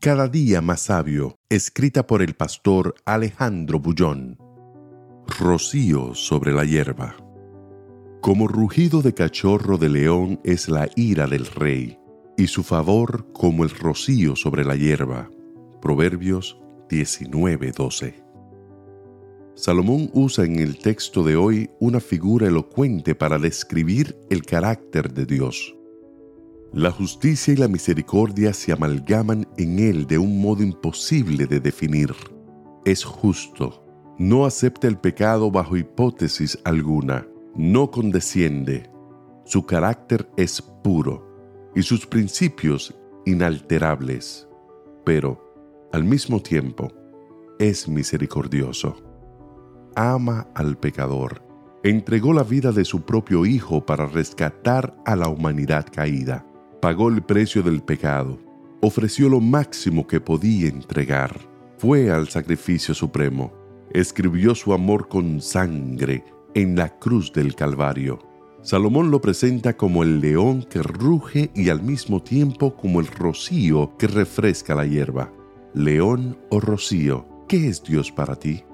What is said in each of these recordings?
Cada día más sabio, escrita por el pastor Alejandro Bullón. Rocío sobre la hierba. Como rugido de cachorro de león es la ira del rey, y su favor como el rocío sobre la hierba. Proverbios 19:12. Salomón usa en el texto de hoy una figura elocuente para describir el carácter de Dios. La justicia y la misericordia se amalgaman en él de un modo imposible de definir. Es justo, no acepta el pecado bajo hipótesis alguna, no condesciende. Su carácter es puro y sus principios inalterables, pero, al mismo tiempo, es misericordioso. Ama al pecador, entregó la vida de su propio Hijo para rescatar a la humanidad caída pagó el precio del pecado, ofreció lo máximo que podía entregar, fue al sacrificio supremo, escribió su amor con sangre en la cruz del Calvario. Salomón lo presenta como el león que ruge y al mismo tiempo como el rocío que refresca la hierba. León o rocío, ¿qué es Dios para ti?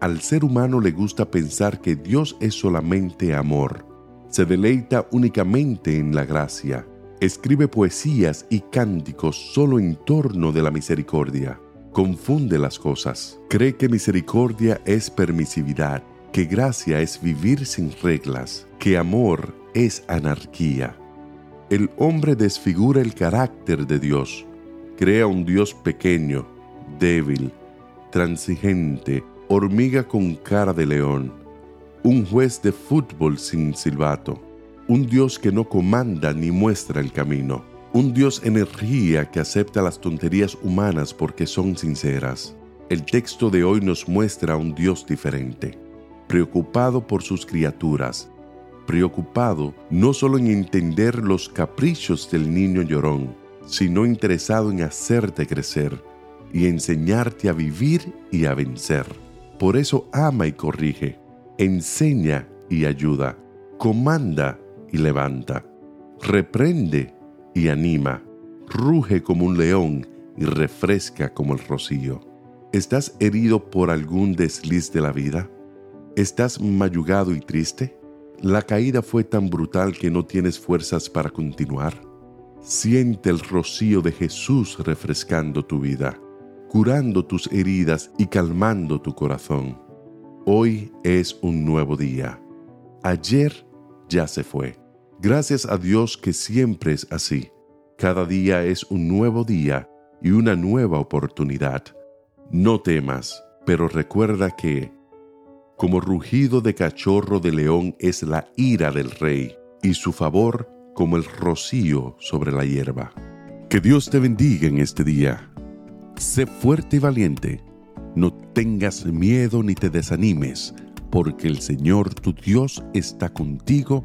Al ser humano le gusta pensar que Dios es solamente amor. Se deleita únicamente en la gracia escribe poesías y cánticos solo en torno de la misericordia. Confunde las cosas. Cree que misericordia es permisividad, que gracia es vivir sin reglas, que amor es anarquía. El hombre desfigura el carácter de Dios. Crea un Dios pequeño, débil, transigente, hormiga con cara de león, un juez de fútbol sin silbato un Dios que no comanda ni muestra el camino, un Dios energía que acepta las tonterías humanas porque son sinceras. El texto de hoy nos muestra un Dios diferente, preocupado por sus criaturas, preocupado no solo en entender los caprichos del niño llorón, sino interesado en hacerte crecer y enseñarte a vivir y a vencer. Por eso ama y corrige, enseña y ayuda, comanda y levanta, reprende y anima, ruge como un león y refresca como el rocío. ¿Estás herido por algún desliz de la vida? ¿Estás mayugado y triste? ¿La caída fue tan brutal que no tienes fuerzas para continuar? Siente el rocío de Jesús refrescando tu vida, curando tus heridas y calmando tu corazón. Hoy es un nuevo día. Ayer ya se fue. Gracias a Dios que siempre es así. Cada día es un nuevo día y una nueva oportunidad. No temas, pero recuerda que, como rugido de cachorro de león es la ira del rey, y su favor como el rocío sobre la hierba. Que Dios te bendiga en este día. Sé fuerte y valiente. No tengas miedo ni te desanimes, porque el Señor tu Dios está contigo